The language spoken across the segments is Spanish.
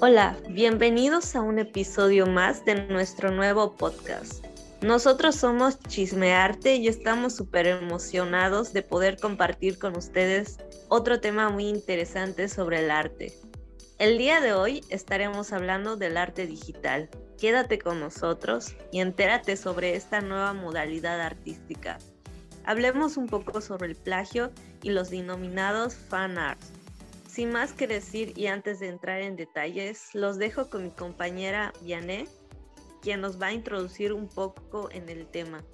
Hola, bienvenidos a un episodio más de nuestro nuevo podcast. Nosotros somos Chismearte y estamos súper emocionados de poder compartir con ustedes otro tema muy interesante sobre el arte. El día de hoy estaremos hablando del arte digital. Quédate con nosotros y entérate sobre esta nueva modalidad artística. Hablemos un poco sobre el plagio y los denominados fan arts sin más que decir y antes de entrar en detalles, los dejo con mi compañera Vianney, quien nos va a introducir un poco en el tema.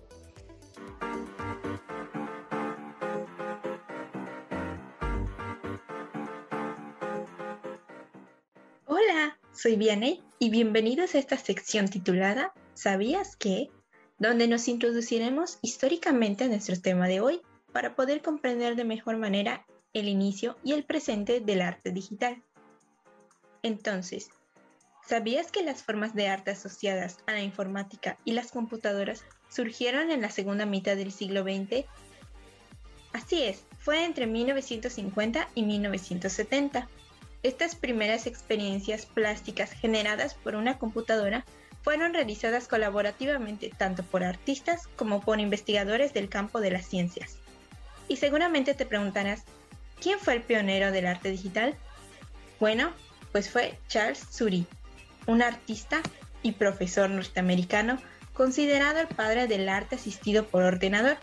Hola, soy Vianney y bienvenidos a esta sección titulada ¿Sabías qué? donde nos introduciremos históricamente a nuestro tema de hoy para poder comprender de mejor manera el inicio y el presente del arte digital. Entonces, ¿sabías que las formas de arte asociadas a la informática y las computadoras surgieron en la segunda mitad del siglo XX? Así es, fue entre 1950 y 1970. Estas primeras experiencias plásticas generadas por una computadora fueron realizadas colaborativamente tanto por artistas como por investigadores del campo de las ciencias. Y seguramente te preguntarás, ¿Quién fue el pionero del arte digital? Bueno, pues fue Charles Suri, un artista y profesor norteamericano considerado el padre del arte asistido por ordenador.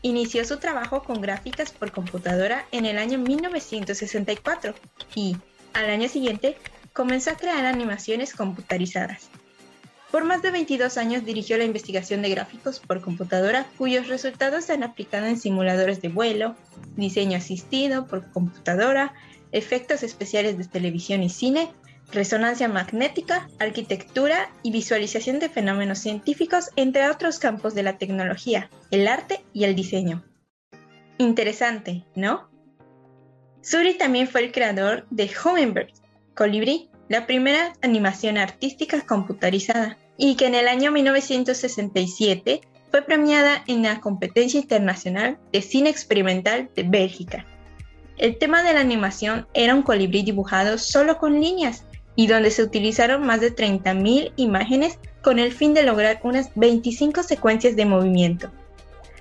Inició su trabajo con gráficas por computadora en el año 1964 y, al año siguiente, comenzó a crear animaciones computarizadas. Por más de 22 años dirigió la investigación de gráficos por computadora, cuyos resultados se han aplicado en simuladores de vuelo, diseño asistido por computadora, efectos especiales de televisión y cine, resonancia magnética, arquitectura y visualización de fenómenos científicos, entre otros campos de la tecnología, el arte y el diseño. Interesante, ¿no? Suri también fue el creador de Hummingbird, Colibrí, la primera animación artística computarizada, y que en el año 1967 fue premiada en la competencia internacional de cine experimental de Bélgica. El tema de la animación era un colibrí dibujado solo con líneas y donde se utilizaron más de 30.000 imágenes con el fin de lograr unas 25 secuencias de movimiento.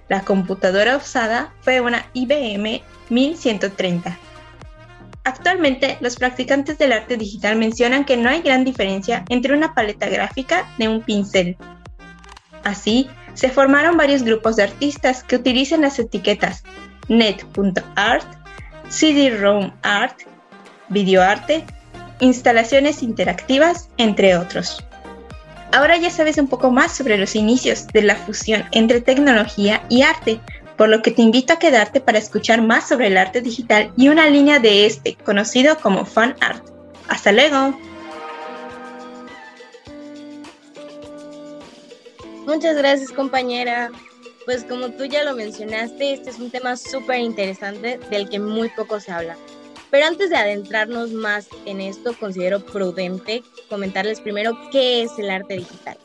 La computadora usada fue una IBM 1130 Actualmente, los practicantes del arte digital mencionan que no hay gran diferencia entre una paleta gráfica de un pincel. Así, se formaron varios grupos de artistas que utilizan las etiquetas net.art, CD-ROM art, videoarte, instalaciones interactivas, entre otros. Ahora ya sabes un poco más sobre los inicios de la fusión entre tecnología y arte, por lo que te invito a quedarte para escuchar más sobre el arte digital y una línea de este, conocido como fan art. ¡Hasta luego! Muchas gracias compañera. Pues como tú ya lo mencionaste, este es un tema súper interesante del que muy poco se habla. Pero antes de adentrarnos más en esto, considero prudente comentarles primero qué es el arte digital.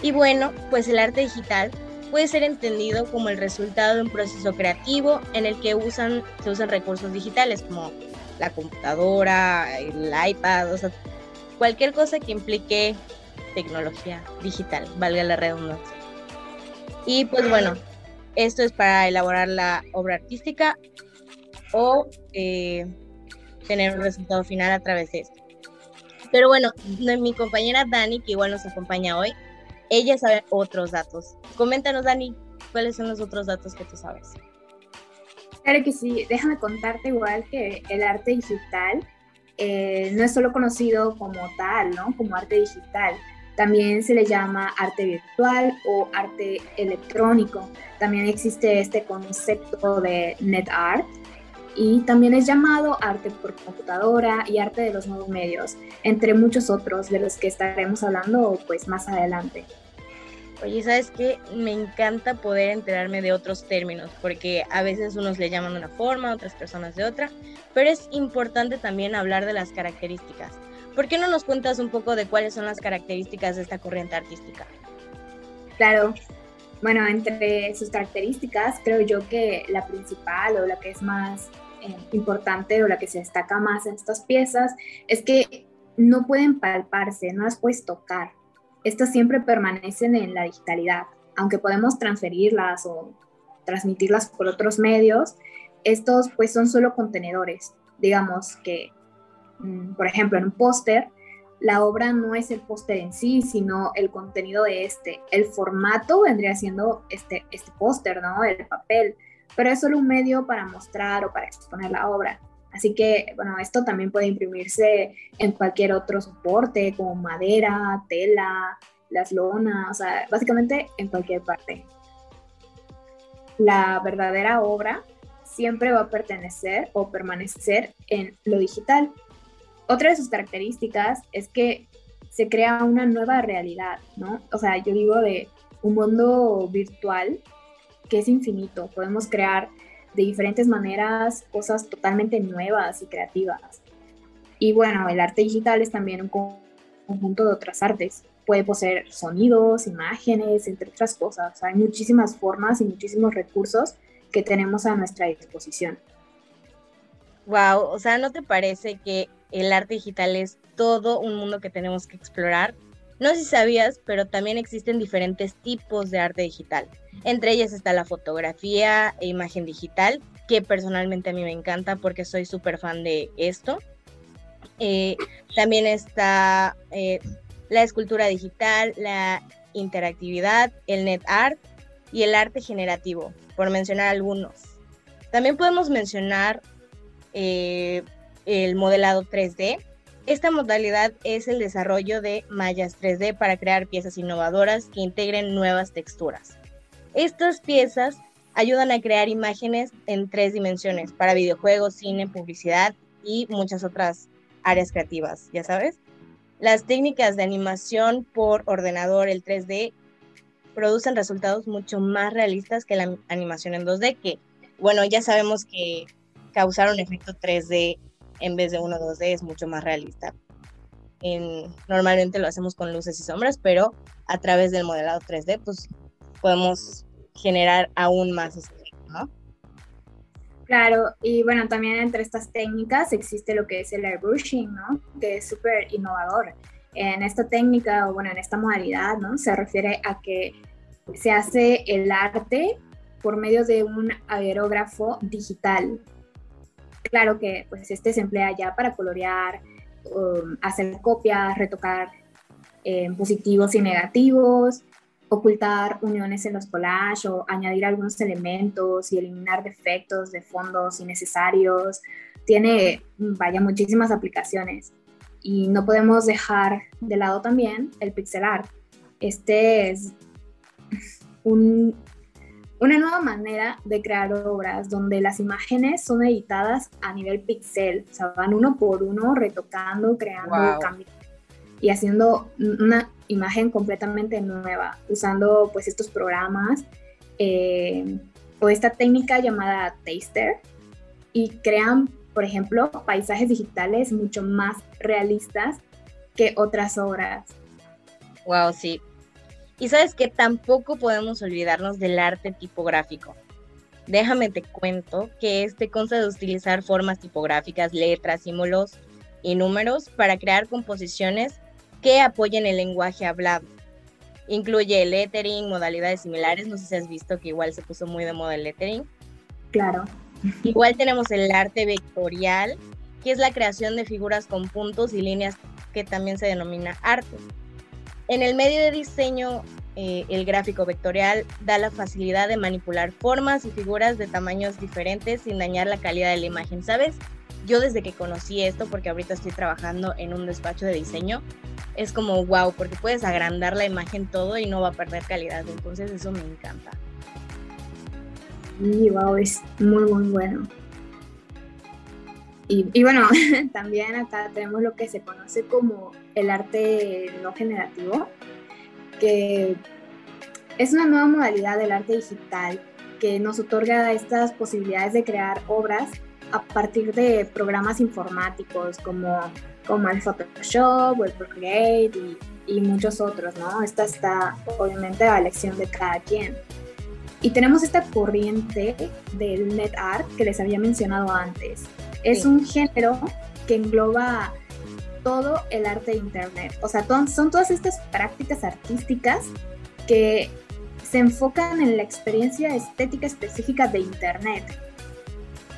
Y bueno, pues el arte digital puede ser entendido como el resultado de un proceso creativo en el que usan, se usan recursos digitales como la computadora, el iPad, cualquier cosa que implique tecnología digital, valga la redundancia. Y pues bueno, esto es para elaborar la obra artística o eh, tener un resultado final a través de esto. Pero bueno, mi compañera Dani, que igual nos acompaña hoy, ella sabe otros datos. Coméntanos, Dani, ¿cuáles son los otros datos que tú sabes? Claro que sí, déjame contarte igual que el arte digital eh, no es solo conocido como tal, ¿no? Como arte digital. También se le llama arte virtual o arte electrónico. También existe este concepto de net art, y también es llamado arte por computadora y arte de los nuevos medios, entre muchos otros de los que estaremos hablando pues más adelante. Oye, ¿sabes qué? Me encanta poder enterarme de otros términos, porque a veces unos le llaman de una forma, otras personas de otra, pero es importante también hablar de las características. ¿Por qué no nos cuentas un poco de cuáles son las características de esta corriente artística? Claro. Bueno, entre sus características, creo yo que la principal o la que es más eh, importante o la que se destaca más en estas piezas es que no pueden palparse, no las puedes tocar. Estas siempre permanecen en la digitalidad, aunque podemos transferirlas o transmitirlas por otros medios, estos pues son solo contenedores. Digamos que, mm, por ejemplo, en un póster, la obra no es el póster en sí, sino el contenido de este. El formato vendría siendo este, este póster, ¿no? El papel, pero es solo un medio para mostrar o para exponer la obra. Así que, bueno, esto también puede imprimirse en cualquier otro soporte, como madera, tela, las lonas, o sea, básicamente en cualquier parte. La verdadera obra siempre va a pertenecer o permanecer en lo digital. Otra de sus características es que se crea una nueva realidad, ¿no? O sea, yo digo de un mundo virtual que es infinito. Podemos crear de diferentes maneras cosas totalmente nuevas y creativas. Y bueno, el arte digital es también un conjunto de otras artes. Puede poseer sonidos, imágenes, entre otras cosas. hay muchísimas formas y muchísimos recursos que tenemos a nuestra disposición. Wow, o sea, ¿no te parece que el arte digital es todo un mundo que tenemos que explorar? No sé si sabías, pero también existen diferentes tipos de arte digital. Entre ellas está la fotografía e imagen digital, que personalmente a mí me encanta porque soy súper fan de esto. Eh, también está eh, la escultura digital, la interactividad, el net art y el arte generativo, por mencionar algunos. También podemos mencionar eh, el modelado 3D. Esta modalidad es el desarrollo de mallas 3D para crear piezas innovadoras que integren nuevas texturas. Estas piezas ayudan a crear imágenes en tres dimensiones para videojuegos, cine, publicidad y muchas otras áreas creativas, ya sabes. Las técnicas de animación por ordenador, el 3D, producen resultados mucho más realistas que la animación en 2D, que, bueno, ya sabemos que causar un efecto 3D en vez de uno 2D es mucho más realista. normalmente lo hacemos con luces y sombras, pero a través del modelado 3D, pues podemos generar aún más ¿no? Claro, y bueno, también entre estas técnicas existe lo que es el airbrushing, ¿no? Que es súper innovador. En esta técnica, o bueno, en esta modalidad, ¿no? Se refiere a que se hace el arte por medio de un aerógrafo digital. Claro que pues este se emplea ya para colorear, um, hacer copias, retocar eh, positivos y negativos, ocultar uniones en los collages o añadir algunos elementos y eliminar defectos de fondos innecesarios. Tiene, vaya, muchísimas aplicaciones. Y no podemos dejar de lado también el pixel art. Este es una nueva manera de crear obras donde las imágenes son editadas a nivel pixel, o sea, van uno por uno retocando, creando cambios y haciendo una imagen completamente nueva, usando pues estos programas eh, o esta técnica llamada Taster y crean, por ejemplo, paisajes digitales mucho más realistas que otras obras. Wow, sí. Y sabes que tampoco podemos olvidarnos del arte tipográfico. Déjame te cuento que este consta de utilizar formas tipográficas, letras, símbolos y números para crear composiciones que apoyen el lenguaje hablado. Incluye el lettering, modalidades similares, no sé si has visto que igual se puso muy de moda el lettering. Claro. Igual tenemos el arte vectorial, que es la creación de figuras con puntos y líneas que también se denomina arte. En el medio de diseño, eh, el gráfico vectorial da la facilidad de manipular formas y figuras de tamaños diferentes sin dañar la calidad de la imagen, ¿sabes? Yo desde que conocí esto, porque ahorita estoy trabajando en un despacho de diseño, es como wow, porque puedes agrandar la imagen todo y no va a perder calidad. Entonces eso me encanta. Y wow, es muy, muy bueno. Y, y, bueno, también acá tenemos lo que se conoce como el arte no generativo, que es una nueva modalidad del arte digital que nos otorga estas posibilidades de crear obras a partir de programas informáticos como como el Photoshop o el Procreate y, y muchos otros, ¿no? Esta está obviamente a elección de cada quien. Y tenemos esta corriente del net art que les había mencionado antes. Es un género que engloba todo el arte de Internet. O sea, son todas estas prácticas artísticas que se enfocan en la experiencia estética específica de Internet.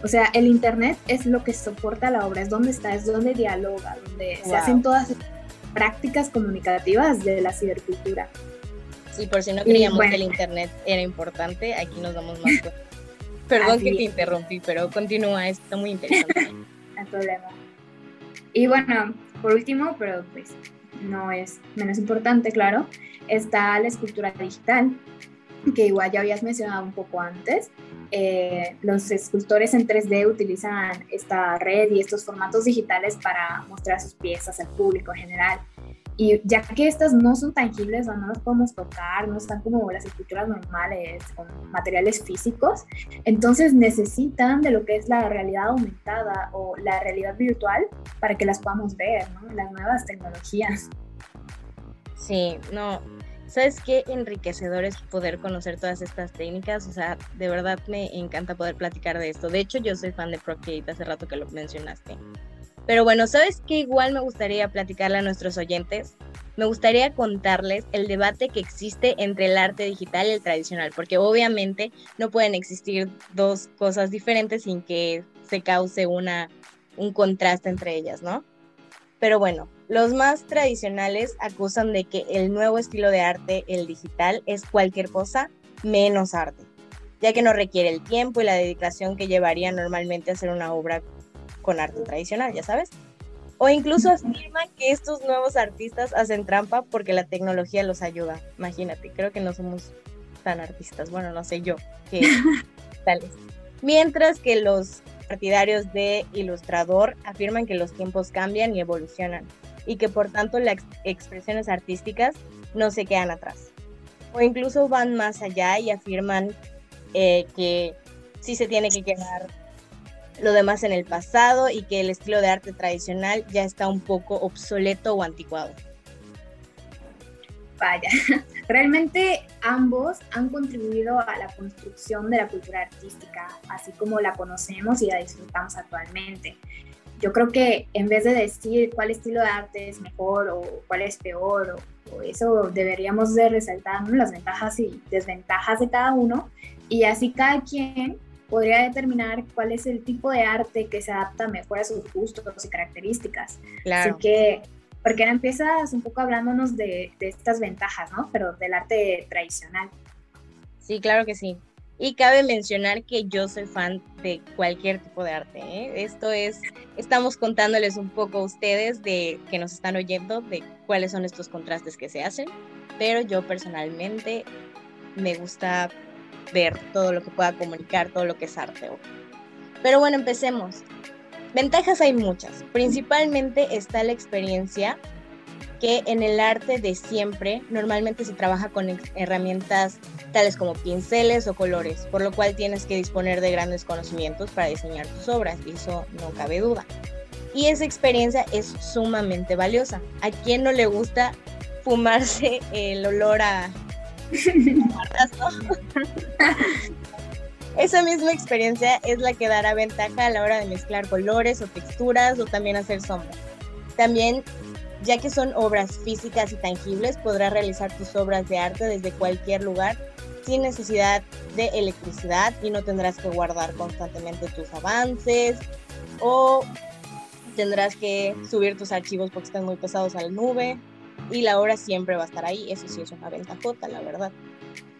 O sea, el Internet es lo que soporta la obra, es donde está, es donde dialoga, donde se hacen todas estas prácticas comunicativas de la cibercultura. Sí, por si no creíamos que el Internet era importante, aquí nos damos más cuenta. Perdón que te interrumpí, pero continúa, está muy interesante. no problema. Y bueno, por último, pero pues no es menos importante, claro, está la escultura digital, que igual ya habías mencionado un poco antes. Eh, los escultores en 3D utilizan esta red y estos formatos digitales para mostrar sus piezas al público en general. Y ya que estas no son tangibles o no las podemos tocar, no están como las esculturas normales con materiales físicos, entonces necesitan de lo que es la realidad aumentada o la realidad virtual para que las podamos ver, ¿no? Las nuevas tecnologías. Sí, no, ¿Sabes qué enriquecedor es poder conocer todas estas técnicas? O sea, de verdad me encanta poder platicar de esto. De hecho, yo soy fan de Procreate hace rato que lo mencionaste. Pero bueno, ¿sabes qué? Igual me gustaría platicarle a nuestros oyentes. Me gustaría contarles el debate que existe entre el arte digital y el tradicional, porque obviamente no pueden existir dos cosas diferentes sin que se cause una, un contraste entre ellas, ¿no? Pero bueno, los más tradicionales acusan de que el nuevo estilo de arte, el digital, es cualquier cosa menos arte, ya que no requiere el tiempo y la dedicación que llevaría normalmente a hacer una obra con arte tradicional, ya sabes. O incluso afirman que estos nuevos artistas hacen trampa porque la tecnología los ayuda. Imagínate, creo que no somos tan artistas. Bueno, no sé yo qué tales. Mientras que los partidarios de Ilustrador afirman que los tiempos cambian y evolucionan y que por tanto las expresiones artísticas no se quedan atrás. O incluso van más allá y afirman eh, que sí se tiene que quedar lo demás en el pasado y que el estilo de arte tradicional ya está un poco obsoleto o anticuado. Vaya, realmente ambos han contribuido a la construcción de la cultura artística, así como la conocemos y la disfrutamos actualmente. Yo creo que en vez de decir cuál estilo de arte es mejor o cuál es peor, o, eso deberíamos de resaltar las ventajas y desventajas de cada uno, y así cada quien podría determinar cuál es el tipo de arte que se adapta mejor a sus gustos y características. Claro. Así que, porque ahora empiezas un poco hablándonos de, de estas ventajas, ¿no? Pero del arte tradicional. Sí, claro que sí. Y cabe mencionar que yo soy fan de cualquier tipo de arte. ¿eh? Esto es, estamos contándoles un poco a ustedes de que nos están oyendo de cuáles son estos contrastes que se hacen. Pero yo personalmente me gusta ver todo lo que pueda comunicar, todo lo que es arte. Pero bueno, empecemos. Ventajas hay muchas. Principalmente está la experiencia que en el arte de siempre normalmente se trabaja con herramientas tales como pinceles o colores, por lo cual tienes que disponer de grandes conocimientos para diseñar tus obras, y eso no cabe duda. Y esa experiencia es sumamente valiosa. ¿A quién no le gusta fumarse el olor a Esa misma experiencia es la que dará ventaja a la hora de mezclar colores o texturas o también hacer sombras. También, ya que son obras físicas y tangibles, podrás realizar tus obras de arte desde cualquier lugar sin necesidad de electricidad y no tendrás que guardar constantemente tus avances o tendrás que subir tus archivos porque están muy pesados a la nube y la obra siempre va a estar ahí. Eso sí es una ventajota, la verdad.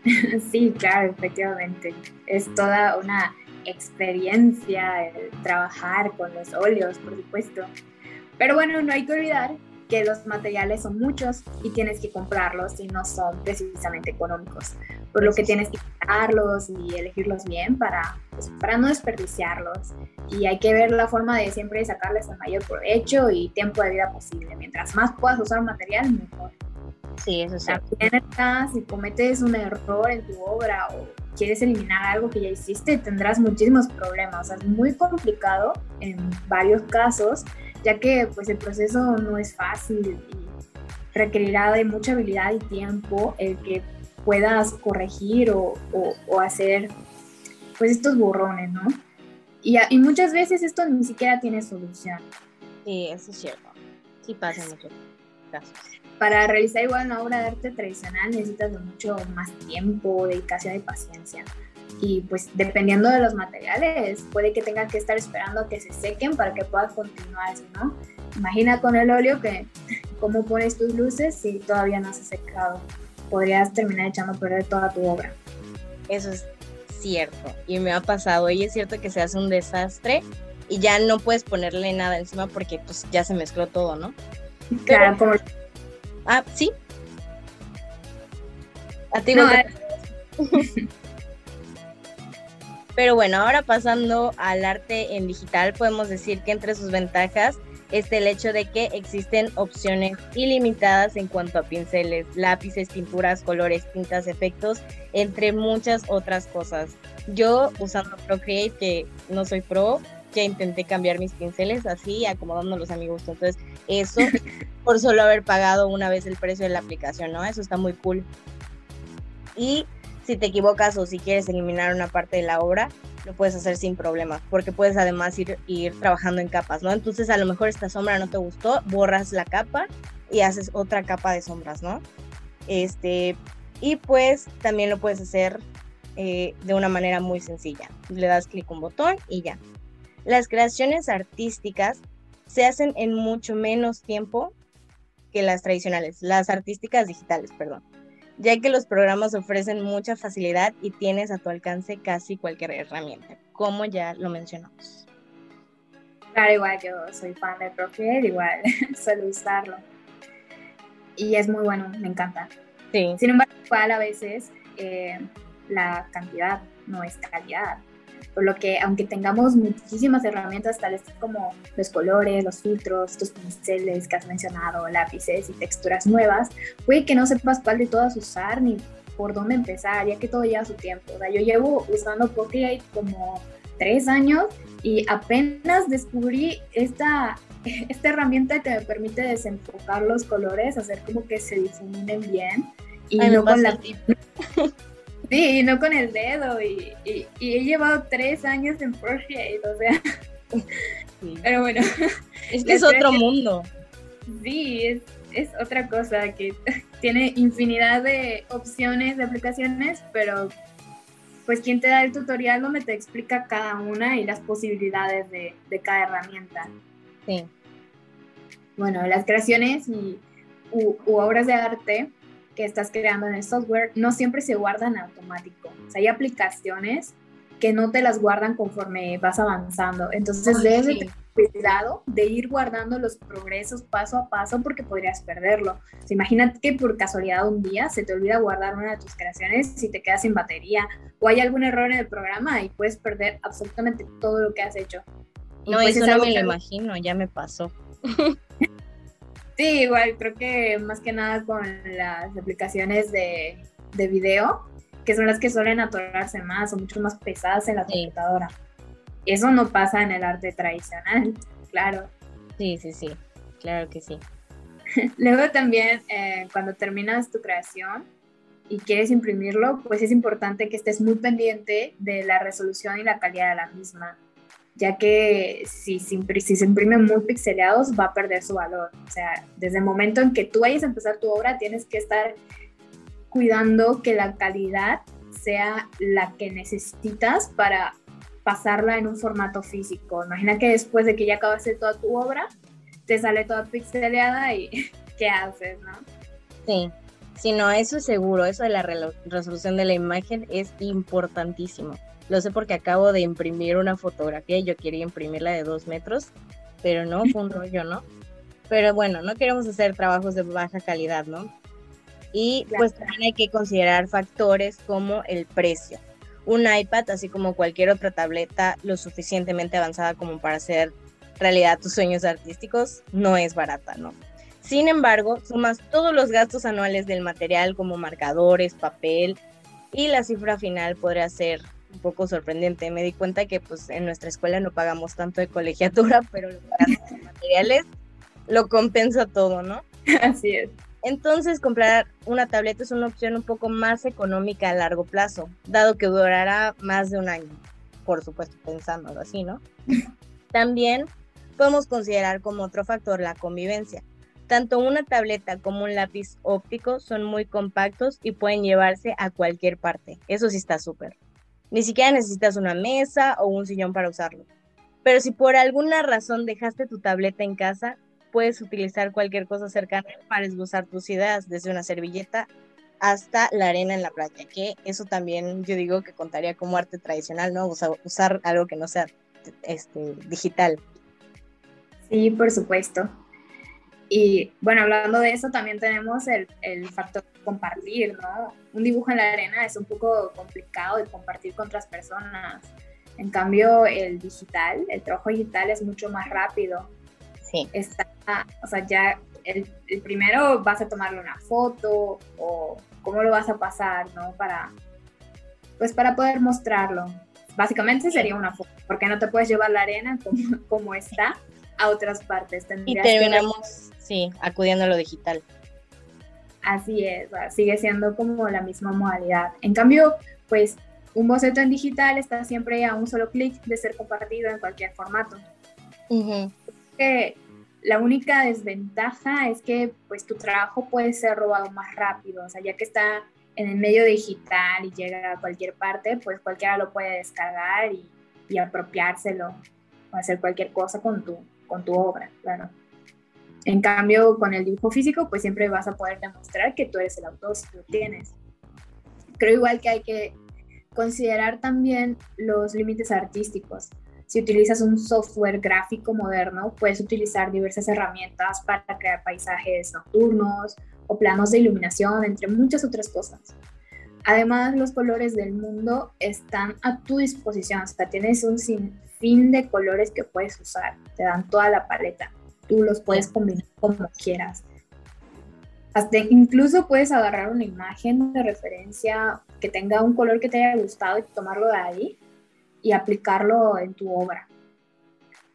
Sí, claro, efectivamente. Es toda una experiencia el trabajar con los óleos, por supuesto. Pero bueno, no hay que olvidar que los materiales son muchos y tienes que comprarlos y no son precisamente económicos, por lo que tienes que comprarlos y elegirlos bien para, pues, para no desperdiciarlos. Y hay que ver la forma de siempre sacarles el mayor provecho y tiempo de vida posible. Mientras más puedas usar un material, mejor. Sí, eso sí. si cometes un error en tu obra o quieres eliminar algo que ya hiciste, tendrás muchísimos problemas. O sea, es muy complicado en varios casos ya que pues el proceso no es fácil y requerirá de mucha habilidad y tiempo el que puedas corregir o, o, hacer pues estos borrones, ¿no? Y, y, muchas veces esto ni siquiera tiene solución. Sí, eso es cierto. sí pasa en muchos casos. Para realizar igual una obra de arte tradicional necesitas de mucho más tiempo, dedicación y paciencia. Y pues dependiendo de los materiales, puede que tengas que estar esperando a que se sequen para que puedas continuar, ¿no? Imagina con el óleo que cómo pones tus luces si todavía no se ha secado. Podrías terminar echando a perder toda tu obra. Eso es cierto y me ha pasado y es cierto que se hace un desastre y ya no puedes ponerle nada encima porque pues ya se mezcló todo, ¿no? Claro, como... Ah, sí. A ti no, eh. Pero bueno, ahora pasando al arte en digital, podemos decir que entre sus ventajas está el hecho de que existen opciones ilimitadas en cuanto a pinceles, lápices, pinturas, colores, tintas, efectos, entre muchas otras cosas. Yo usando Procreate, que no soy pro, ya intenté cambiar mis pinceles así, acomodándolos a mi gusto. Entonces, eso por solo haber pagado una vez el precio de la aplicación, ¿no? Eso está muy cool. Y si te equivocas o si quieres eliminar una parte de la obra, lo puedes hacer sin problemas, porque puedes además ir, ir trabajando en capas, ¿no? Entonces a lo mejor esta sombra no te gustó, borras la capa y haces otra capa de sombras, ¿no? Este, y pues también lo puedes hacer eh, de una manera muy sencilla. Le das clic a un botón y ya. Las creaciones artísticas se hacen en mucho menos tiempo que las tradicionales, las artísticas digitales, perdón ya que los programas ofrecen mucha facilidad y tienes a tu alcance casi cualquier herramienta, como ya lo mencionamos. Claro, igual yo soy fan de Procreate, igual suelo usarlo. Y es muy bueno, me encanta. Sí. Sin embargo, igual a veces eh, la cantidad no es calidad. Por lo que, aunque tengamos muchísimas herramientas, tales como los colores, los filtros, estos pinceles que has mencionado, lápices y texturas nuevas, puede que no sepas cuál de todas usar ni por dónde empezar, ya que todo lleva su tiempo. O sea, yo llevo usando Procreate como tres años y apenas descubrí esta, esta herramienta que me permite desenfocar los colores, hacer como que se difuminen bien y no con la Sí, no con el dedo. Y, he llevado tres años en Procreate, o sea. Pero bueno. Es que es otro mundo. Sí, es, es otra cosa que tiene infinidad de opciones de aplicaciones, pero pues quien te da el tutorial donde te explica cada una y las posibilidades de, de cada herramienta. Sí. Bueno, las creaciones y u obras de arte que estás creando en el software no siempre se guardan automático. O sea, hay aplicaciones que no te las guardan conforme vas avanzando. Entonces debes tener cuidado de ir guardando los progresos paso a paso porque podrías perderlo. O imagínate que por casualidad un día se te olvida guardar una de tus creaciones si te quedas sin batería o hay algún error en el programa y puedes perder absolutamente todo lo que has hecho. no, pues eso no me lo imagino, ya me pasó. Sí, igual creo que más que nada con las aplicaciones de, de video, que son las que suelen atorarse más o mucho más pesadas en la computadora. Eso no pasa en el arte tradicional, claro. Sí, sí, sí, claro que sí. Luego también eh, cuando terminas tu creación y quieres imprimirlo, pues es importante que estés muy pendiente de la resolución y la calidad de la misma ya que si, si, se imprimen muy pixelados va a perder su valor. O sea, desde el momento en que tú vayas a empezar tu obra, tienes que estar cuidando que la calidad sea la que necesitas para pasarla en un formato físico. Imagina que después de que ya acabaste toda tu obra, te sale toda pixeleada y ¿qué haces, no? Sí, sí, no, eso es seguro, eso de la resolución de la imagen es importantísimo. Lo sé porque acabo de imprimir una fotografía y yo quería imprimirla de dos metros, pero no, fue un rollo, ¿no? Pero bueno, no queremos hacer trabajos de baja calidad, ¿no? Y pues también hay que considerar factores como el precio. Un iPad, así como cualquier otra tableta lo suficientemente avanzada como para hacer realidad tus sueños artísticos, no es barata, ¿no? Sin embargo, sumas todos los gastos anuales del material como marcadores, papel y la cifra final podría ser un poco sorprendente. Me di cuenta que pues en nuestra escuela no pagamos tanto de colegiatura, pero los materiales lo compensa todo, ¿no? Así es. Entonces, comprar una tableta es una opción un poco más económica a largo plazo, dado que durará más de un año, por supuesto, pensándolo así, ¿no? También podemos considerar como otro factor la convivencia. Tanto una tableta como un lápiz óptico son muy compactos y pueden llevarse a cualquier parte. Eso sí está súper. Ni siquiera necesitas una mesa o un sillón para usarlo. Pero si por alguna razón dejaste tu tableta en casa, puedes utilizar cualquier cosa cercana para esbozar tus ideas, desde una servilleta hasta la arena en la playa, que eso también yo digo que contaría como arte tradicional, ¿no? usar algo que no sea este, digital. Sí, por supuesto. Y bueno, hablando de eso, también tenemos el, el factor compartir, ¿no? Un dibujo en la arena es un poco complicado de compartir con otras personas. En cambio, el digital, el trabajo digital es mucho más rápido. Sí. Está, o sea, ya el, el, primero vas a tomarle una foto o cómo lo vas a pasar, ¿no? Para, pues para poder mostrarlo. Básicamente sería una foto, porque no te puedes llevar la arena como, como está a otras partes. y terminamos, sí, acudiendo a lo digital. Así es, sigue siendo como la misma modalidad. En cambio, pues un boceto en digital está siempre a un solo clic de ser compartido en cualquier formato. la única desventaja es que pues tu trabajo puede ser robado más rápido, o sea, ya que está en el medio digital y llega a cualquier parte, pues cualquiera lo puede descargar y, y apropiárselo o hacer cualquier cosa con tu, con tu obra, claro. En cambio, con el dibujo físico, pues siempre vas a poder demostrar que tú eres el autor si lo tienes. Creo igual que hay que considerar también los límites artísticos. Si utilizas un software gráfico moderno, puedes utilizar diversas herramientas para crear paisajes nocturnos o planos de iluminación, entre muchas otras cosas. Además, los colores del mundo están a tu disposición, o sea, tienes un fin de colores que puedes usar, te dan toda la paleta, tú los puedes combinar como quieras. Hasta incluso puedes agarrar una imagen de referencia que tenga un color que te haya gustado y tomarlo de ahí y aplicarlo en tu obra.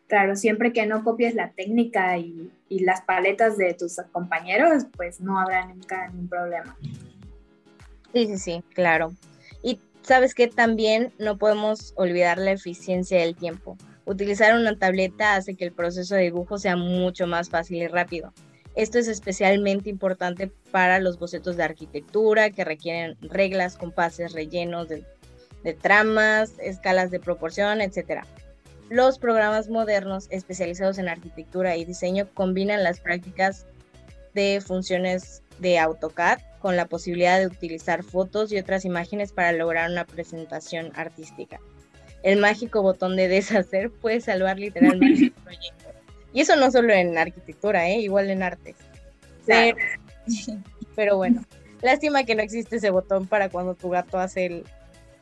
Claro, siempre que no copies la técnica y, y las paletas de tus compañeros, pues no habrá nunca ningún problema. Sí, sí, sí, claro sabes que también no podemos olvidar la eficiencia del tiempo. Utilizar una tableta hace que el proceso de dibujo sea mucho más fácil y rápido. Esto es especialmente importante para los bocetos de arquitectura que requieren reglas, compases, rellenos de, de tramas, escalas de proporción, etc. Los programas modernos especializados en arquitectura y diseño combinan las prácticas de funciones de AutoCAD con la posibilidad de utilizar fotos y otras imágenes para lograr una presentación artística. El mágico botón de deshacer puede salvar literalmente el proyecto. Y eso no solo en arquitectura, ¿eh? igual en artes. Pero, bueno, lástima que no existe ese botón para cuando tu gato hace el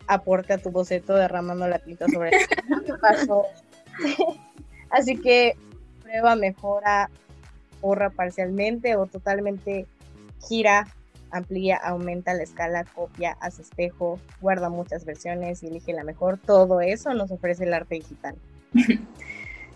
aporte a tu boceto derramando la tinta sobre el paso. Así que prueba, mejora, borra parcialmente o totalmente gira amplía, aumenta la escala, copia, hace espejo, guarda muchas versiones y elige la mejor. Todo eso nos ofrece el arte digital.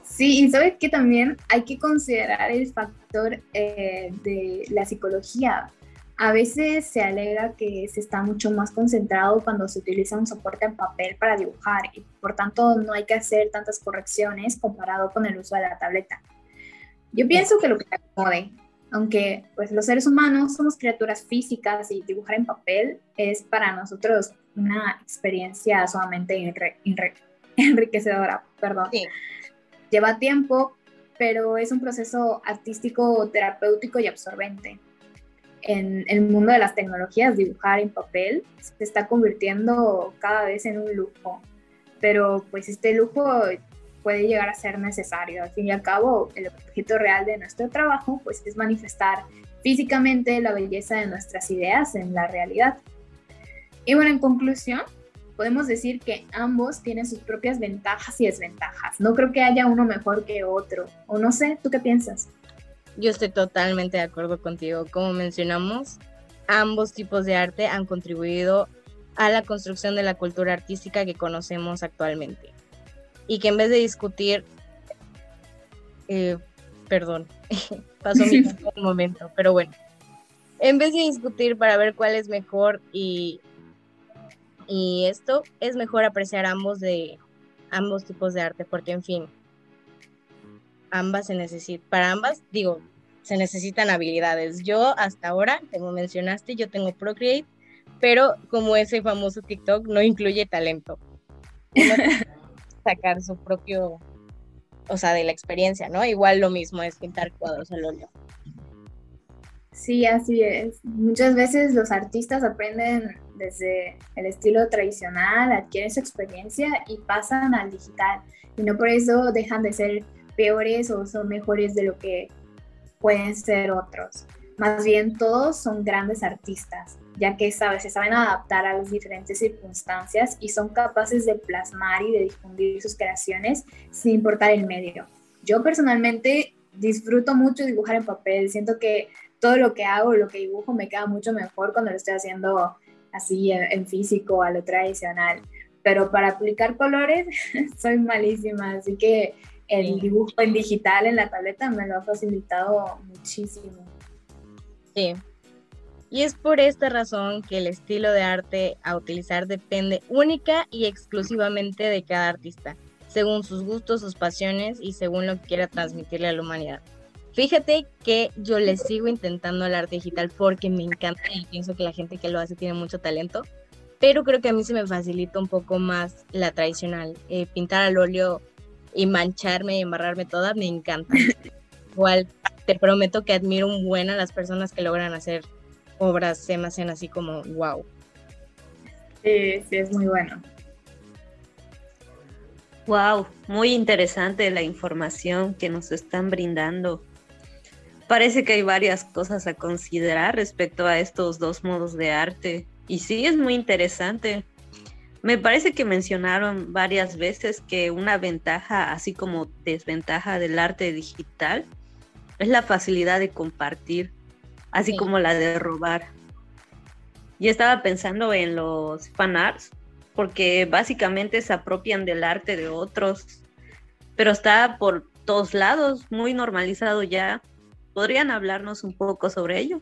Sí, y sabes que también hay que considerar el factor eh, de la psicología. A veces se alega que se está mucho más concentrado cuando se utiliza un soporte en papel para dibujar y por tanto no hay que hacer tantas correcciones comparado con el uso de la tableta. Yo pienso que lo que te acomode, aunque pues los seres humanos somos criaturas físicas y dibujar en papel es para nosotros una experiencia sumamente enriquecedora, perdón. Lleva tiempo, pero es un proceso artístico, terapéutico y absorbente. En el mundo de las tecnologías, dibujar en papel se está convirtiendo cada vez en un lujo, pero pues este lujo puede llegar a ser necesario. Al fin y al cabo, el objeto real de nuestro trabajo pues, es manifestar físicamente la belleza de nuestras ideas en la realidad. Y bueno, en conclusión, podemos decir que ambos tienen sus propias ventajas y desventajas. No creo que haya uno mejor que otro. O no sé, ¿tú qué piensas? Yo estoy totalmente de acuerdo contigo. Como mencionamos, ambos tipos de arte han contribuido a la construcción de la cultura artística que conocemos actualmente y que en vez de discutir, eh, perdón, pasó mi un momento, pero bueno, en vez de discutir para ver cuál es mejor y, y esto, es mejor apreciar ambos de ambos tipos de arte, porque en fin, ambas se necesitan, para ambas, digo, se necesitan habilidades. Yo hasta ahora, como mencionaste, yo tengo Procreate, pero como ese famoso TikTok no incluye talento. sacar su propio, o sea, de la experiencia, ¿no? Igual lo mismo es pintar cuadros al óleo. Sí, así es. Muchas veces los artistas aprenden desde el estilo tradicional, adquieren su experiencia y pasan al digital. Y no por eso dejan de ser peores o son mejores de lo que pueden ser otros. Más bien todos son grandes artistas, ya que ¿sabes? se saben adaptar a las diferentes circunstancias y son capaces de plasmar y de difundir sus creaciones sin importar el medio. Yo personalmente disfruto mucho dibujar en papel, siento que todo lo que hago, lo que dibujo me queda mucho mejor cuando lo estoy haciendo así en, físico, a lo tradicional. Pero para aplicar colores soy malísima, así que el dibujo en digital en la tableta me lo ha facilitado muchísimo. Sí. Y es por esta razón que el estilo de arte a utilizar depende única y exclusivamente de cada artista, según sus gustos, sus pasiones y según lo que quiera transmitirle a la humanidad. Fíjate que yo le sigo intentando el arte digital porque me encanta y pienso que la gente que lo hace tiene mucho talento, pero creo que a mí se me facilita un poco más la tradicional. Eh, pintar al óleo y mancharme y embarrarme toda, me encanta. Igual te prometo que admiro un buen a las personas que logran hacer obras, se me hacen así como wow. Sí, sí, es muy bueno. Wow, muy interesante la información que nos están brindando parece que hay varias cosas a considerar respecto a estos dos modos de arte. Y sí, es muy interesante. Me parece que mencionaron varias veces que una ventaja, así como desventaja del arte digital, es la facilidad de compartir, así como la de robar. Y estaba pensando en los fanarts, porque básicamente se apropian del arte de otros, pero está por todos lados, muy normalizado ya. ¿Podrían hablarnos un poco sobre ello?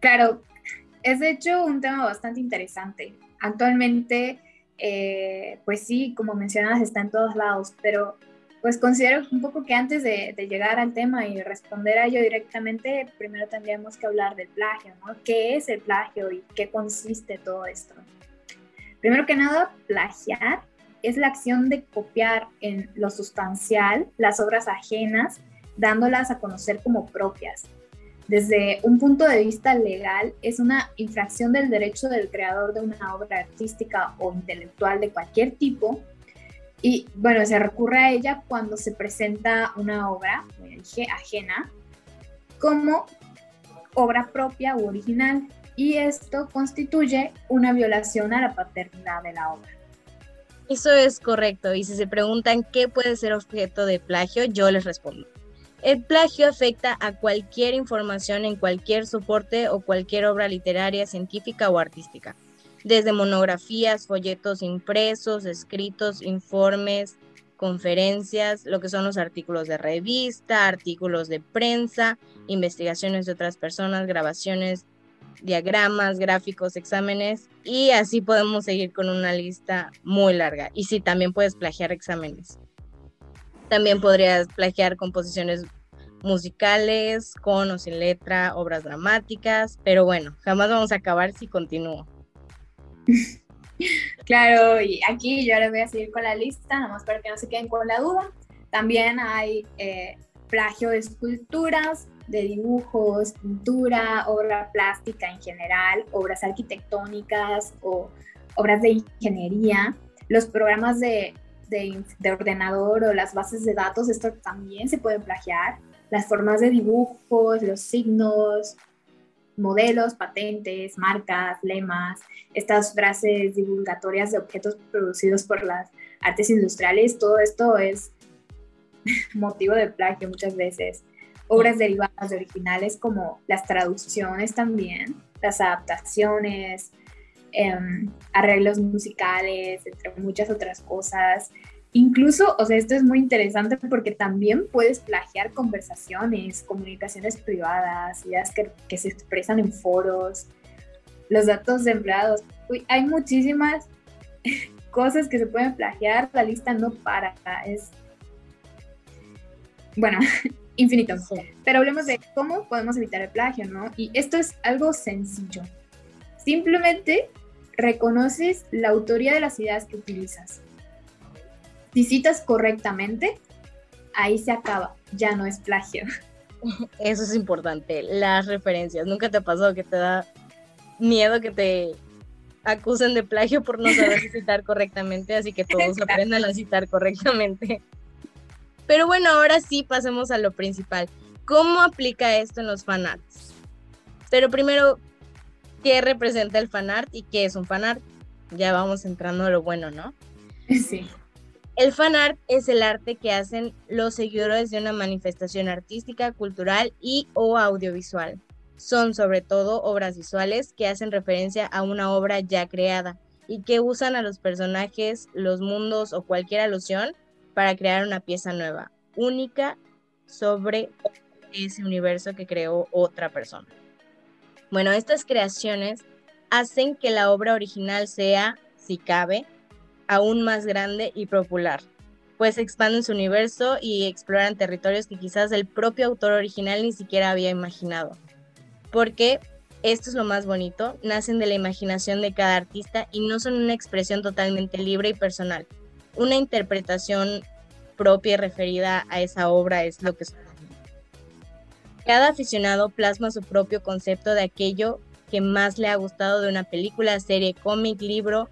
Claro, es de hecho un tema bastante interesante. Actualmente, eh, pues sí, como mencionas, está en todos lados, pero pues considero un poco que antes de, llegar al tema y responder a ello directamente, primero tendríamos que hablar del plagio, ¿no? ¿Qué es el plagio y qué consiste todo esto? Primero que nada, plagiar es la acción de copiar en lo sustancial las obras ajenas dándolas a conocer como propias. Desde un punto de vista legal, es una infracción del derecho del creador de una obra artística o intelectual de cualquier tipo. Y bueno, se recurre a ella cuando se presenta una obra, dije, ajena, como obra propia u original. Y esto constituye una violación a la paternidad de la obra. Eso es correcto. Y si se preguntan qué puede ser objeto de plagio, yo les respondo. El plagio afecta a cualquier información en cualquier soporte o cualquier obra literaria, científica o artística, desde monografías, folletos impresos, escritos, informes, conferencias, lo que son los artículos de revista, artículos de prensa, investigaciones de otras personas, grabaciones, diagramas, gráficos, exámenes y así podemos seguir con una lista muy larga. Y sí, también puedes plagiar exámenes. También podrías plagiar composiciones musicales, con o sin letra, obras dramáticas, pero bueno, jamás vamos a acabar si continúo. Claro, y aquí yo les voy a seguir con la lista, nada más para que no se queden con la duda. También hay eh, plagio de esculturas, de dibujos, pintura, obra plástica en general, obras arquitectónicas o obras de ingeniería. Los programas de de, ordenador o las bases de datos, esto también se puede plagiar. Las formas de dibujos, los signos, modelos, patentes, marcas, lemas, estas frases divulgatorias de objetos producidos por las artes industriales, todo esto es motivo de plagio muchas veces. Obras derivadas de originales como las traducciones también, las adaptaciones, Em, arreglos musicales, entre muchas otras cosas. Incluso, o sea, esto es muy interesante porque también puedes plagiar conversaciones, comunicaciones privadas, ideas que, que se expresan en foros, los datos de empleados. Uy, hay muchísimas cosas que se pueden plagiar, la lista no para. Es. Bueno, infinito. Pero hablemos de cómo podemos evitar el plagio, ¿no? Y esto es algo sencillo. Simplemente reconoces la autoría de las ideas que utilizas. Si citas correctamente, ahí se acaba, ya no es plagio. Eso es importante, las referencias. ¿Nunca te ha pasado que te da miedo que te acusen de plagio por no saber citar correctamente? Así que todos aprendan a citar correctamente. Pero bueno, ahora sí pasemos a lo principal. ¿Cómo aplica esto en los fanarts? Pero primero, ¿qué representa el fanart y qué es un fanart? Ya vamos entrando a lo bueno, ¿no? Sí. El fanart es el arte que hacen los seguidores de una manifestación artística, cultural y o audiovisual. Son sobre todo obras visuales que hacen referencia a una obra ya creada y que usan a los personajes, los mundos o cualquier alusión para crear una pieza nueva, única sobre ese universo que creó otra persona. Bueno, estas creaciones hacen que la obra original sea, si cabe, aún más grande y popular, pues expanden su universo y exploran territorios que quizás el propio autor original ni siquiera había imaginado. Porque esto es lo más bonito, nacen de la imaginación de cada artista y no son una expresión totalmente libre y personal. Una interpretación propia y referida a esa obra es lo que son. Cada aficionado plasma su propio concepto de aquello que más le ha gustado de una película, serie, cómic, libro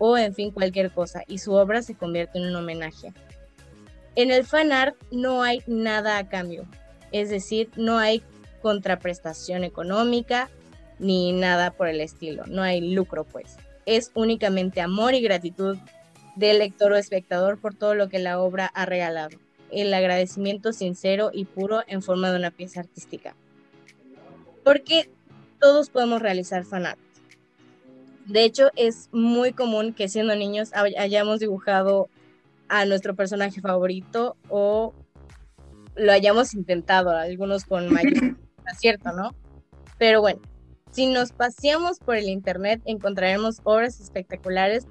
o en fin cualquier cosa y su obra se convierte en un homenaje. En el fan art no hay nada a cambio, es decir, no hay contraprestación económica ni nada por el estilo, no hay lucro pues. Es únicamente amor y gratitud del lector o espectador por todo lo que la obra ha regalado. El agradecimiento sincero y puro en forma de una pieza artística. Porque todos podemos realizar fanart. De hecho, es muy común que siendo niños hayamos dibujado a nuestro personaje favorito o lo hayamos intentado, algunos con mayor acierto, ¿no? Pero bueno, si nos paseamos por el internet encontraremos obras espectaculares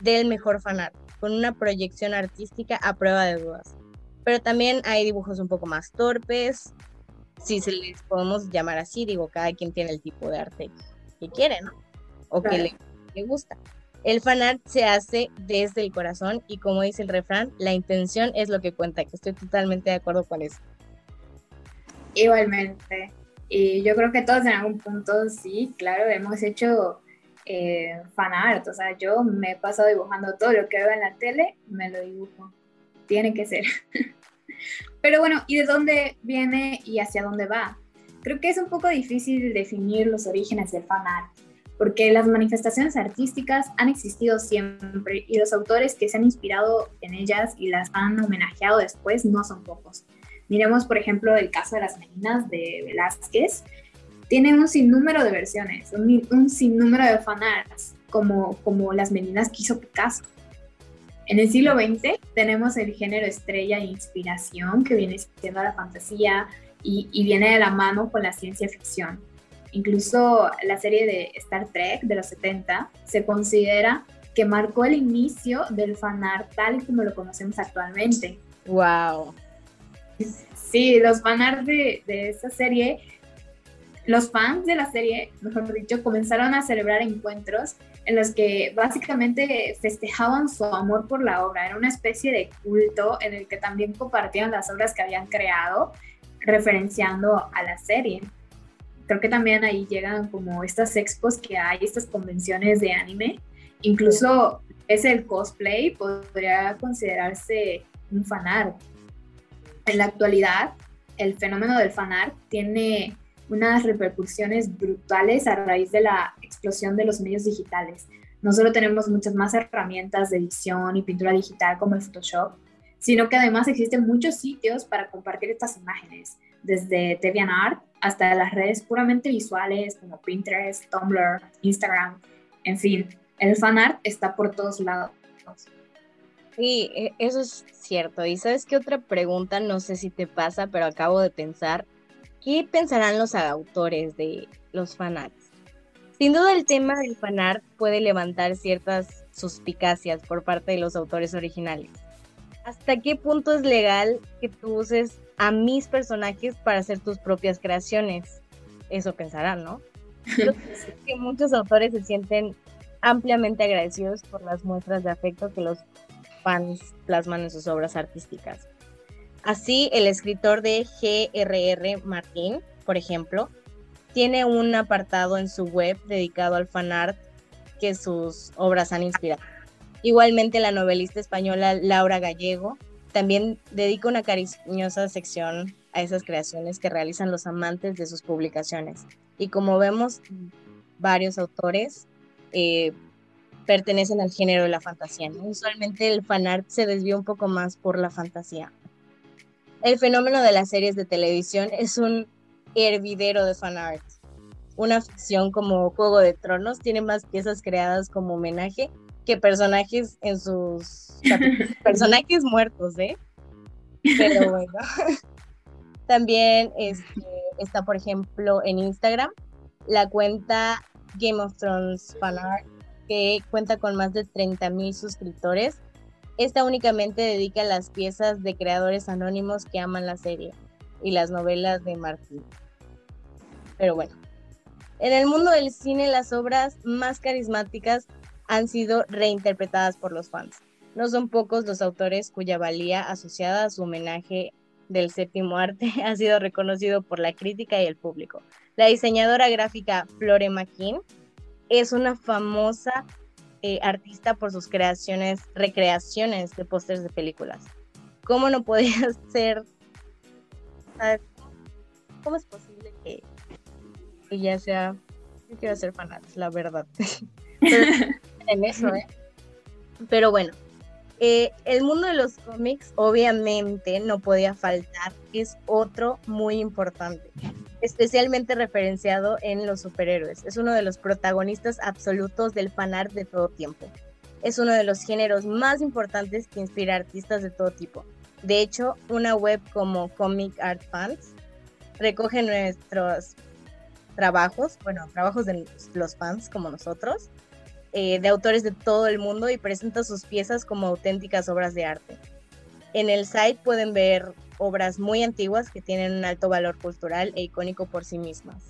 del mejor fanart, con una proyección artística a prueba de dudas. Pero también hay dibujos un poco más torpes, si se les podemos llamar así, digo, cada quien tiene el tipo de arte que quiere, ¿no? O que le, gusta. El fanart se hace desde el corazón y como dice el refrán, la intención es lo que cuenta, que estoy totalmente de acuerdo con eso. Igualmente. Y yo creo que todos en algún punto, sí, claro, hemos hecho eh, fanart. O sea, yo me he pasado dibujando todo lo que veo en la tele, me lo dibujo. Tiene que ser. Pero bueno, ¿y de dónde viene y hacia dónde va? Creo que es un poco difícil definir los orígenes del fanart porque las manifestaciones artísticas han existido siempre y los autores que se han inspirado en ellas y las han homenajeado después no son pocos. Miremos, por ejemplo, el caso de las meninas de Velázquez. Tiene un sinnúmero de versiones, un, sinnúmero de fanarts, como, como las meninas que hizo Picasso. En el siglo XX tenemos el género estrella e inspiración, que viene siendo la fantasía y viene de la mano con la ciencia ficción Incluso la serie de Star Trek de los 70 se considera que marcó el inicio del fanart tal como lo conocemos actualmente. ¡Wow! Sí, los fanart de, de esa serie, los fans de la serie, mejor dicho, comenzaron a celebrar encuentros en los que básicamente festejaban su amor por la obra. Era una especie de culto en el que también compartían las obras que habían creado, referenciando a la serie creo que también ahí llegan como estas expos que hay, estas convenciones de anime. Incluso es el cosplay, podría considerarse un fanart. En la actualidad, el fenómeno del fanart tiene unas repercusiones brutales a raíz de la explosión de los medios digitales. No solo tenemos muchas más herramientas de edición y pintura digital como el Photoshop, sino que además existen muchos sitios para compartir estas imágenes, desde DeviantArt hasta las redes puramente visuales como Pinterest, Tumblr, Instagram, en fin, el fanart está por todos lados. Sí, e, eso es cierto. Y sabes qué otra pregunta, no sé si te pasa, pero acabo de pensar, ¿qué pensarán los autores de los fanarts? Sin duda el tema del fanart puede levantar ciertas suspicacias por parte de los autores originales ¿hasta qué punto es legal que tú uses a mis personajes para hacer tus propias creaciones? Eso pensarán, ¿no? Yo sé que muchos autores se sienten ampliamente agradecidos por las muestras de afecto que los fans plasman en sus obras artísticas. Así, el escritor de G.R.R. Martín, por ejemplo, tiene un apartado en su web dedicado al fanart que sus obras han inspirado. Igualmente, la novelista española Laura Gallego también dedica una cariñosa sección a esas creaciones que realizan los amantes de sus publicaciones. Y como vemos, varios autores eh, pertenecen al género de la fantasía. Usualmente el fanart se desvía un poco más por la fantasía. El fenómeno de las series de televisión es un hervidero de fanart. Una ficción como Juego de Tronos tiene más piezas creadas como homenaje que personajes en sus personajes muertos, ¿eh? Pero bueno. También este, está, por ejemplo, en Instagram la cuenta Game of Thrones Fanart, que cuenta con más de 30 mil suscriptores. Esta únicamente dedica las piezas de creadores anónimos que aman la serie y las novelas de Martín. Pero bueno, en el mundo del cine las obras más carismáticas han sido reinterpretadas por los fans. No son pocos los autores cuya valía asociada a su homenaje del séptimo arte ha sido reconocido por la crítica y el público. La diseñadora gráfica Flore McKean es una famosa eh, artista por sus creaciones, recreaciones de pósters de películas. ¿Cómo no podía ser? ¿Cómo es posible que ella sea? Yo quiero ser fanática, la verdad. en eso, ¿eh? Pero bueno, eh, el mundo de los cómics obviamente no podía faltar, es otro muy importante, especialmente referenciado en los superhéroes. Es uno de los protagonistas absolutos del fanart de todo tiempo. Es uno de los géneros más importantes que inspira artistas de todo tipo. De hecho, una web como Comic Art Fans recoge nuestros trabajos, bueno, trabajos de los fans como nosotros, eh, de autores de todo el mundo y presenta sus piezas como auténticas obras de arte. En el site pueden ver obras muy antiguas que tienen un alto valor cultural e icónico por sí mismas.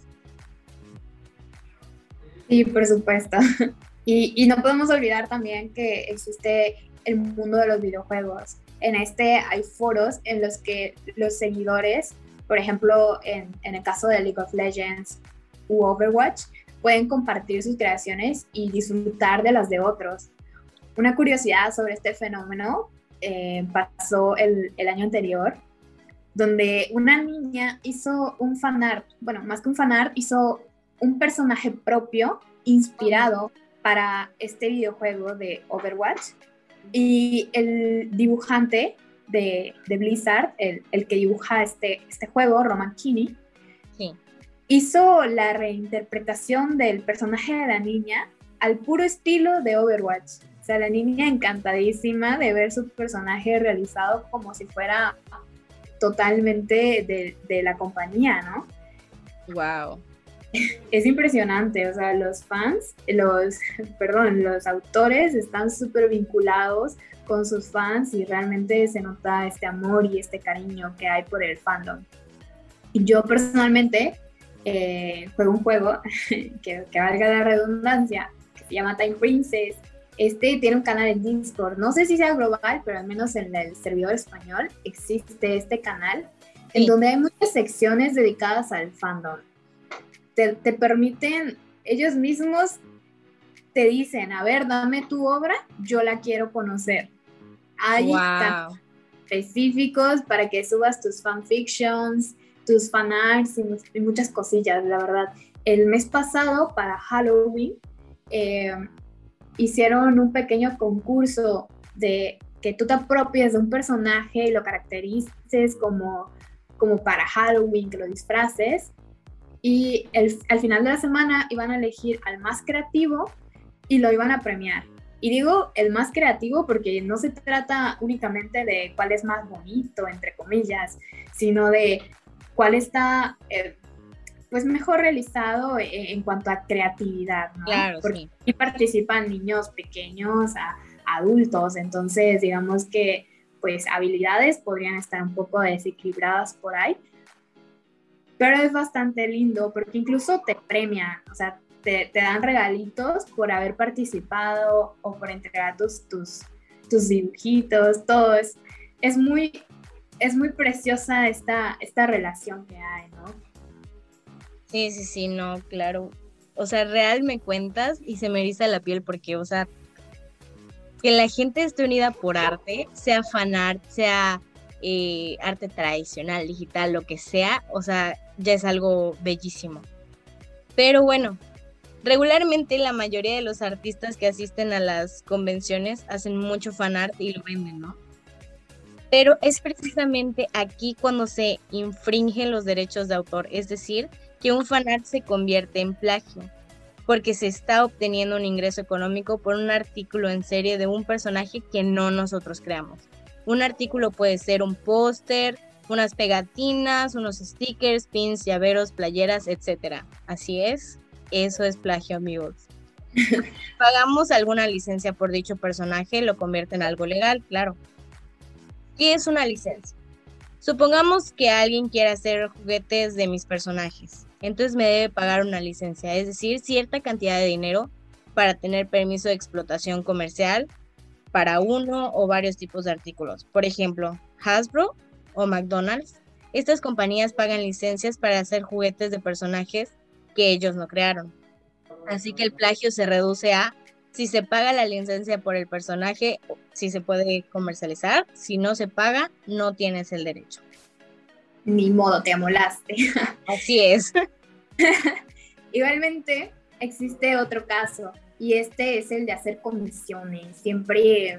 Sí, por supuesto. Y, no podemos olvidar también que existe el mundo de los videojuegos. En este hay foros en los que los seguidores, por ejemplo, en, en el caso de League of Legends u Overwatch, pueden compartir sus creaciones y disfrutar de las de otros. Una curiosidad sobre este fenómeno eh, pasó el, año anterior, donde una niña hizo un fanart, bueno, más que un fanart, hizo un personaje propio inspirado para este videojuego de Overwatch. Y el dibujante de, Blizzard, el, que dibuja este, este juego, Roman Kinney, hizo la reinterpretación del personaje de la niña al puro estilo de Overwatch. O sea, la niña encantadísima de ver su personaje realizado como si fuera totalmente de, de la compañía, ¿no? Wow. Es impresionante, o sea, los fans, los, perdón, los autores están súper vinculados con sus fans y realmente se nota este amor y este cariño que hay por el fandom. Yo personalmente eh, juego un juego que, valga la redundancia, que se llama Time Princess. Este tiene un canal en Discord, no sé si sea global, pero al menos en el servidor español existe este canal, en donde hay muchas secciones dedicadas al fandom. Te, te permiten, ellos mismos te dicen, a ver, dame tu obra, yo la quiero conocer. Hay específicos para que subas tus fanfictions, tus fanarts y, muchas cosillas, la verdad. El mes pasado, para Halloween, eh, hicieron un pequeño concurso de que tú te apropies de un personaje y lo caracterices como, como para Halloween, que lo disfraces. Y el, al final de la semana iban a elegir al más creativo y lo iban a premiar. Y digo el más creativo porque no se trata únicamente de cuál es más bonito, entre comillas, sino de cuál está eh, pues mejor realizado eh, en, cuanto a creatividad, ¿no? Claro, Porque participan niños pequeños a adultos, entonces digamos que pues habilidades podrían estar un poco desequilibradas por ahí. Pero es bastante lindo porque incluso te premian, o sea, te, dan regalitos por haber participado o por entregar tus, tus, tus dibujitos, todo es, es muy, es muy preciosa esta, esta relación que hay, ¿no? Sí, sí, sí, no, claro. O sea, real me cuentas y se me eriza la piel porque, o sea, que la gente esté unida por arte, sea fanart, sea eh, arte tradicional, digital, lo que sea, o sea, ya es algo bellísimo. Pero bueno, regularmente la mayoría de los artistas que asisten a las convenciones hacen mucho fanart y lo venden, ¿no? Pero es precisamente aquí cuando se infringen los derechos de autor, es decir, que un fanart se convierte en plagio, porque se está obteniendo un ingreso económico por un artículo en serie de un personaje que no nosotros creamos. Un artículo puede ser un póster, unas pegatinas, unos stickers, pins, llaveros, playeras, etc. Así es, eso es plagio, amigos. Pagamos alguna licencia por dicho personaje, lo convierte en algo legal, claro. ¿Qué es una licencia? Supongamos que alguien quiere hacer juguetes de mis personajes, entonces me debe pagar una licencia, es decir, cierta cantidad de dinero para tener permiso de explotación comercial para uno o varios tipos de artículos. Por ejemplo, Hasbro o McDonald's. Estas compañías pagan licencias para hacer juguetes de personajes que ellos no crearon. Así que el plagio se reduce a si se paga la licencia por el personaje, si se puede comercializar, si no se paga, no tienes el derecho. Ni modo, te amolaste. Así es. Igualmente, existe otro caso y este es el de hacer comisiones. Siempre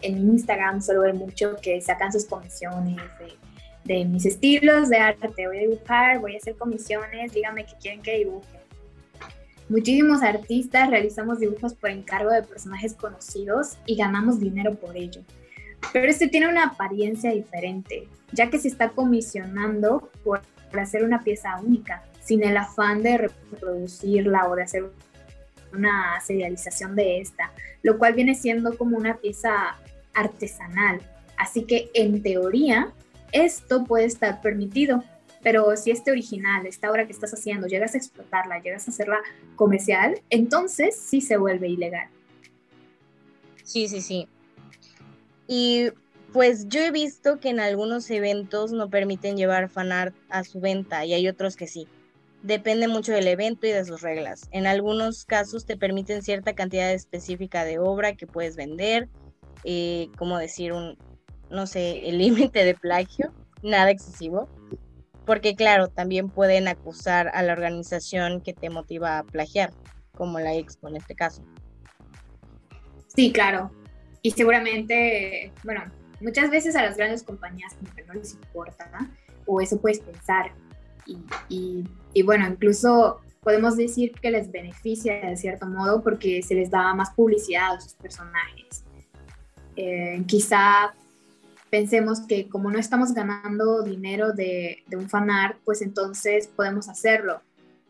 en Instagram suelo ver mucho que sacan sus comisiones de, de mis estilos de arte. Voy a dibujar, voy a hacer comisiones, díganme qué quieren que dibuje Muchísimos artistas realizamos dibujos por encargo de personajes conocidos y ganamos dinero por ello. Pero este tiene una apariencia diferente, ya que se está comisionando por, hacer una pieza única, sin el afán de reproducirla o de hacer una serialización de esta, lo cual viene siendo como una pieza artesanal. Así que en teoría esto puede estar permitido, pero si este original, esta obra que estás haciendo, llegas a explotarla, llegas a hacerla comercial, entonces sí se vuelve ilegal. Sí, sí, sí. Y pues yo he visto que en algunos eventos no permiten llevar fanart a su venta y hay otros que sí. Depende mucho del evento y de sus reglas. En algunos casos te permiten cierta cantidad específica de obra que puedes vender, eh, como decir un, no sé, el límite de plagio, nada excesivo porque claro, también pueden acusar a la organización que te motiva a plagiar, como la Expo en este caso. Sí, claro. Y seguramente, bueno, muchas veces a las grandes compañías como que no les importa, ¿no? o eso puedes pensar. Y, y, bueno, incluso podemos decir que les beneficia de cierto modo porque se les da más publicidad a sus personajes. Eh, quizá pensemos que como no estamos ganando dinero de, de un fanart, pues entonces podemos hacerlo.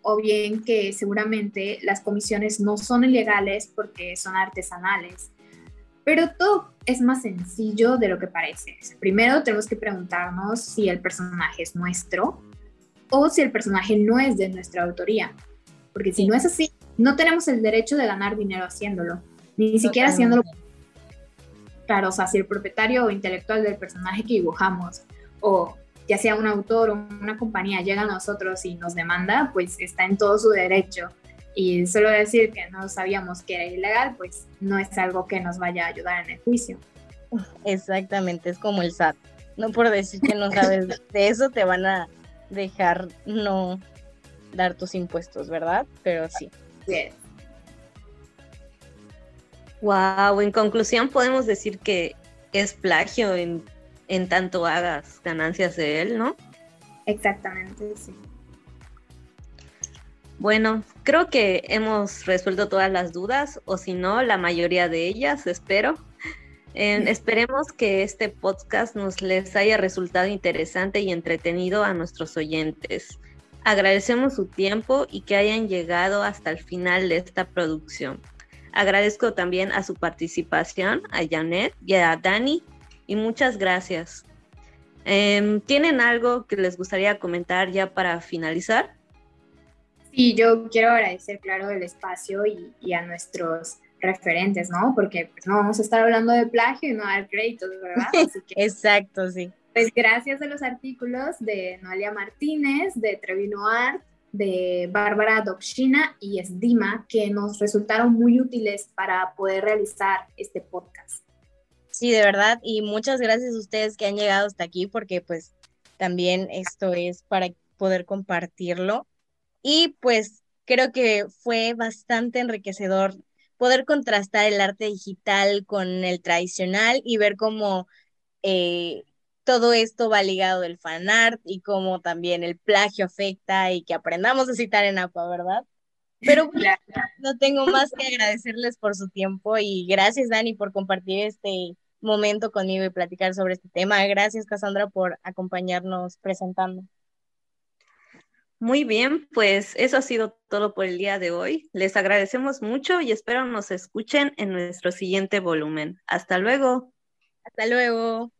O bien que seguramente las comisiones no son ilegales porque son artesanales. Pero todo es más sencillo de lo que parece. Primero tenemos que preguntarnos si el personaje es nuestro o si el personaje no es de nuestra autoría. Porque si no es así, no tenemos el derecho de ganar dinero haciéndolo, ni siquiera haciéndolo Claro, o sea, si el propietario intelectual del personaje que dibujamos, o ya sea un autor o una compañía, llega a nosotros y nos demanda, pues está en todo su derecho. Y solo decir que no sabíamos que era ilegal, pues no es algo que nos vaya a ayudar en el juicio. Exactamente, es como el SAT. No por decir que no sabes de eso, te van a dejar no dar tus impuestos, ¿verdad? Pero sí. Bien. Wow, en conclusión podemos decir que es plagio en, en tanto hagas ganancias de él, ¿no? Exactamente, sí. Bueno, creo que hemos resuelto todas las dudas, o si no, la mayoría de ellas, espero. esperemos que este podcast nos les haya resultado interesante y entretenido a nuestros oyentes. Agradecemos su tiempo y que hayan llegado hasta el final de esta producción. Agradezco también a su participación, a Janet y a Dani. y muchas gracias. Em, ¿Tienen algo que les gustaría comentar ya para finalizar? Sí, yo quiero agradecer, claro, el espacio y, a nuestros referentes, ¿no? Porque pues, no vamos a estar hablando de plagio y no dar créditos, ¿verdad? Exacto, sí. Pues gracias a los artículos de Noelia Martínez, de Trevino Art, de Bárbara Dokshina y Esdima, que nos resultaron muy útiles para poder realizar este podcast. Sí, de verdad, y muchas gracias a ustedes que han llegado hasta aquí, porque pues también esto es para poder compartirlo. Y pues creo que fue bastante enriquecedor poder contrastar el arte digital con el tradicional y ver cómo eh, todo esto va ligado del fanart y cómo también el plagio afecta y que aprendamos a citar en APA, ¿verdad? Pero no tengo más que agradecerles por su tiempo y gracias Dani por compartir este momento conmigo y platicar sobre este tema. Gracias Cassandra por acompañarnos presentando. Muy bien, pues eso ha sido todo por el día de hoy. Les agradecemos mucho y espero nos escuchen en nuestro siguiente volumen. Hasta luego. Hasta luego.